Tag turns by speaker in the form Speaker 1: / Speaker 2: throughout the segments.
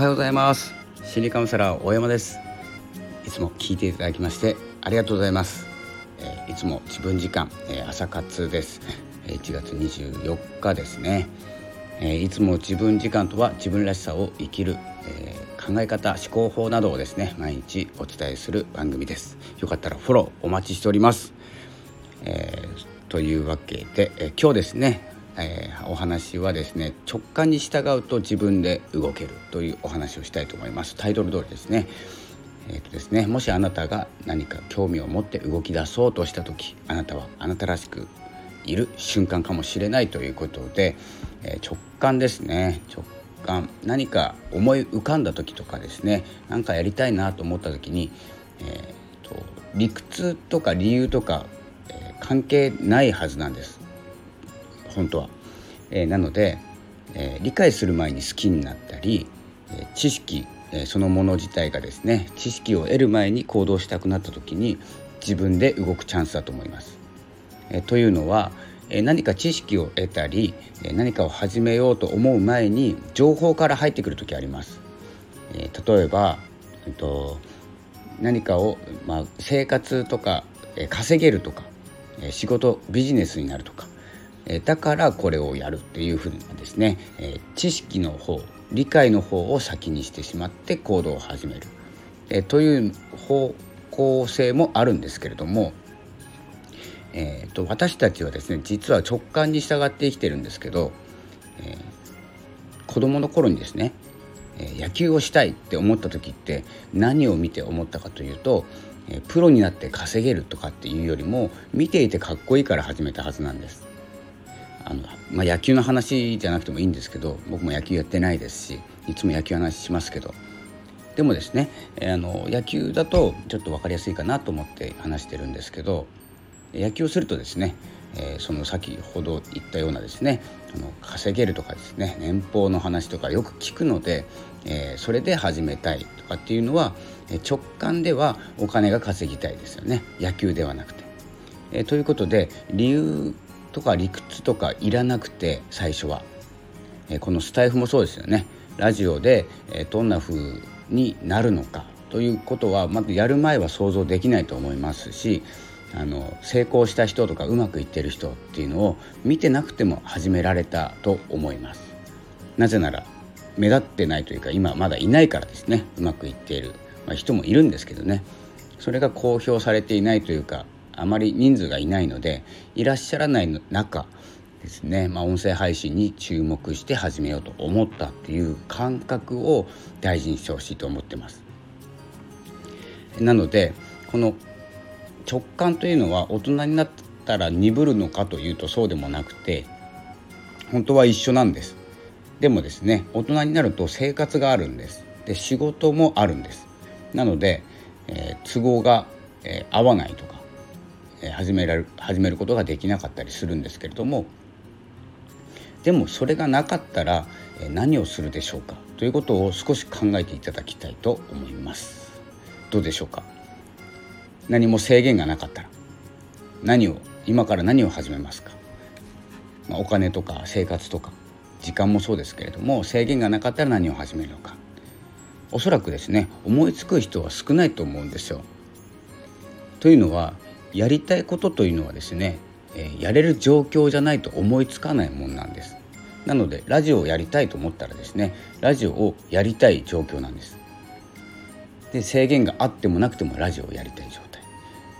Speaker 1: はようございます。心理カウンセラー大山です。いつも聞いていただきましてありがとうございます、えー、いつも自分時間、えー、朝活です。1月24日ですね、えー、いつも自分時間とは自分らしさを生きる、え考え方思考法などをですね毎日お伝えする番組です。よかったらフォローお待ちしております、えというわけで、え今日ですねえー、お話はですね直感に従うと自分で動けるというお話をしたいと思います。タイトル通りですね。えーとですね、もしあなたが何か興味を持って動き出そうとした時あなたはあなたらしくいる瞬間かもしれないということで、えー、直感ですね。直感。何か思い浮かんだ時とかですね何かやりたいなと思った時に、えーと、理屈とか理由とか、えー、関係ないはずなんです。本当は。えー、なので、えー、理解する前に好きになったり、えー、知識、えそのもの自体がですね知識を得る前に行動したくなった時に自分で動くチャンスだと思います。えというのは、え何か知識を得たり、え何かを始めようと思う前に情報から入ってくる時あります。え例えば、えっと、何かを、まあ、生活とか、え稼げるとか、え仕事ビジネスになるとかえだからこれをやるっていうふうなですね、え知識の方理解の方を先にしてしまって行動を始める、えという方向性もあるんですけれども、えーと、私たちはですね実は直感に従って生きてるんですけど、えー、子供の頃にですね野球をしたいって思った時って何を見て思ったかというとプロになって稼げるとかっていうよりも見ていてかっこいいから始めたはずなんです。あの、まあ、野球の話じゃなくてもいいんですけど僕も野球やってないですしいつも野球話しますけどでもですね、あの野球だとちょっと分かりやすいかなと思って話してるんですけど野球をするとですね、えー、その先ほど言ったようなですねあの稼げるとかですね年俸の話とかよく聞くので、えー、それで始めたいとかっていうのは直感ではお金が稼ぎたいですよね野球ではなくて。えー、ということで理由とか理屈とかいらなくて最初は、えこのスタイフもそうですよね。ラジオで、えどんな風になるのか。ということはまずやる前は想像できないと思いますしあの成功した人とかうまくいってる人っていうのを見てなくても始められたと思います。なぜなら目立ってないというか今まだいないからですね。うまくいっている、まあ、人もいるんですけどね。それが公表されていないというかあまり人数がいないのでいらっしゃらない中ですね、まあ、音声配信に注目して始めようと思ったっていう感覚を大事にしてほしいと思ってます。なのでこの直感というのは大人になったら鈍るのかというとそうでもなくて本当は一緒なんです。でもですね大人になると生活があるんです。で仕事もあるんです。なので、えー、都合が、えー、合わないとか始められる始めることができなかったりするんですけれどもでもそれがなかったら何をするでしょうか？ということを少し考えていただきたいと思います。どうでしょうか？何も制限がなかったら何を今から何を始めますか、まあ、お金とか生活とか時間もそうですけれども制限がなかったら何を始めるのか。おそらくですね思いつく人は少ないと思うんですよ。というのはやりたいことというのはですね、えー、やれる状況じゃないと思いつかないもんなんです。なのでラジオをやりたいと思ったらですねラジオをやりたい状況なんです。で制限があってもなくてもラジオをやりたい状態。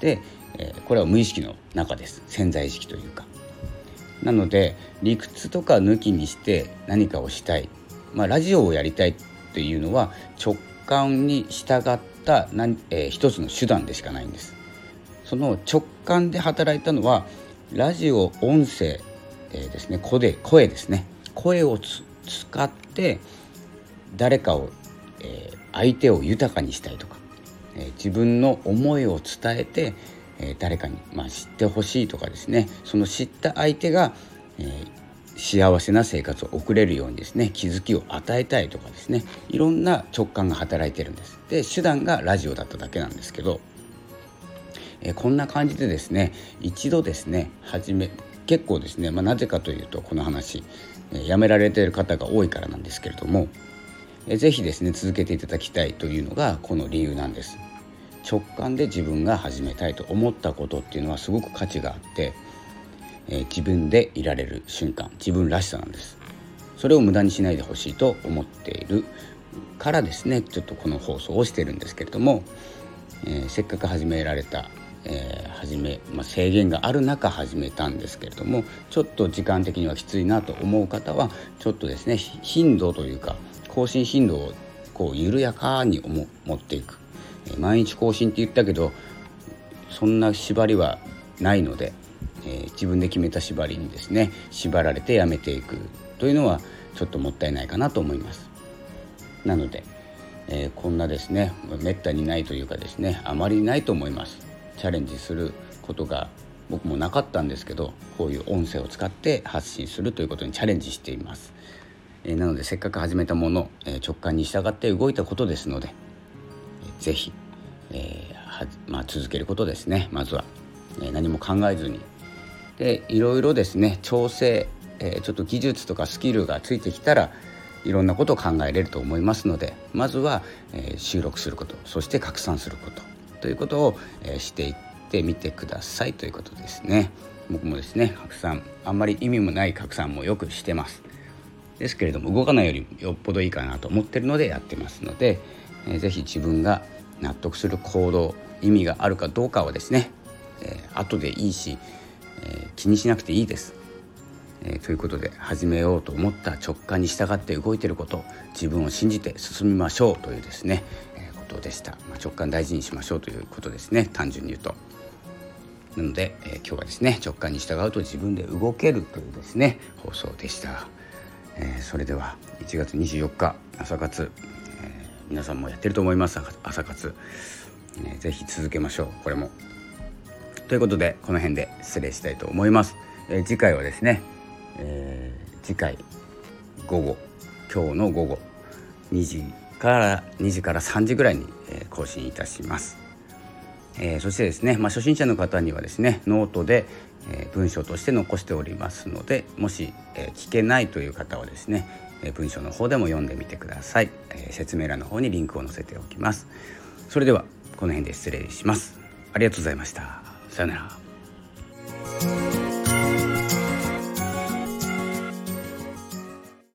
Speaker 1: で、えー、これは無意識の中です。潜在意識というか。なので理屈とか抜きにして何かをしたい、まあ、ラジオをやりたいっていうのは直感に従った何、えー、一つの手段でしかないんです。その直感で働いたのはラジオ音声、えー、ですね。声声ですね。声を使って誰かを、えー、相手を豊かにしたいとか、えー、自分の思いを伝えて、え誰かに、まあ、知ってほしいとかですね。その知った相手が、え幸せな生活を送れるようにですね気づきを与えたいとかですね。いろんな直感が働いてるんです。で手段がラジオだっただけなんですけどえこんな感じでですね一度ですね始め結構ですね、まあ、なぜかというとこの話、えやめられている方が多いからなんですけれどもえぜひですね続けていただきたいというのがこの理由なんです。直感で自分が始めたいと思ったことっていうのはすごく価値があって、え自分でいられる瞬間自分らしさなんです。それを無駄にしないでほしいと思っているからですねちょっとこの放送をしてるんですけれども、えー、せっかく始められた、えー、始め、まあ、制限がある中始めたんですけれどもちょっと時間的にはきついなと思う方はちょっとですね頻度というか更新頻度をこう緩やかに持っていく、えー、毎日更新って言ったけどそんな縛りはないので、え自分で決めた縛りにですね縛られてやめていく。というのはちょっともったいないかなと思います。なので、えー、こんなですねめったにないというかですねあまりないと思います。チャレンジすることが僕もなかったんですけどこういう音声を使って発信するということにチャレンジしています、えー、なのでせっかく始めたもの、えー、直感に従って動いたことですので、えー、ぜひ、えーまあ、続けることですね。まずは、えー、何も考えずに。でいろいろですね調整、えー、ちょっと技術とかスキルがついてきたらいろんなことを考えれると思いますのでまずは、えー、収録することそして拡散すること。ということを、えー、していってみてくださいということですね。僕もですね拡散あんまり意味もない拡散もよくしてます。ですけれども動かないよりよっぽどいいかなと思ってるのでやってますので、えー、ぜひ自分が納得する行動意味があるかどうかはですね、えー、後でいいし、えー、気にしなくていいです。えー、ということで始めようと思った直感に従って動いていること自分を信じて進みましょうというですね、ことでした、まあ、直感大事にしましょうということですね。単純に言うと。なので、えー、今日はですね直感に従うと自分で動けるというですね放送でした、えー、それでは1月24日朝活、えー、皆さんもやってると思います。朝活、えー、ぜひ続けましょう。これも。ということでこの辺で失礼したいと思います、え、次回はですねえ、次回午後今日の午後2時から2時から3時ぐらいに、え、更新いたします、えー、そしてですね、まあ、初心者の方にはですねノートで、え文章として残しておりますのでもし、え聞けないという方はですね、え文章の方でも読んでみてください、え説明欄の方にリンクを載せておきます。それではこの辺で失礼します。ありがとうございました。さようなら。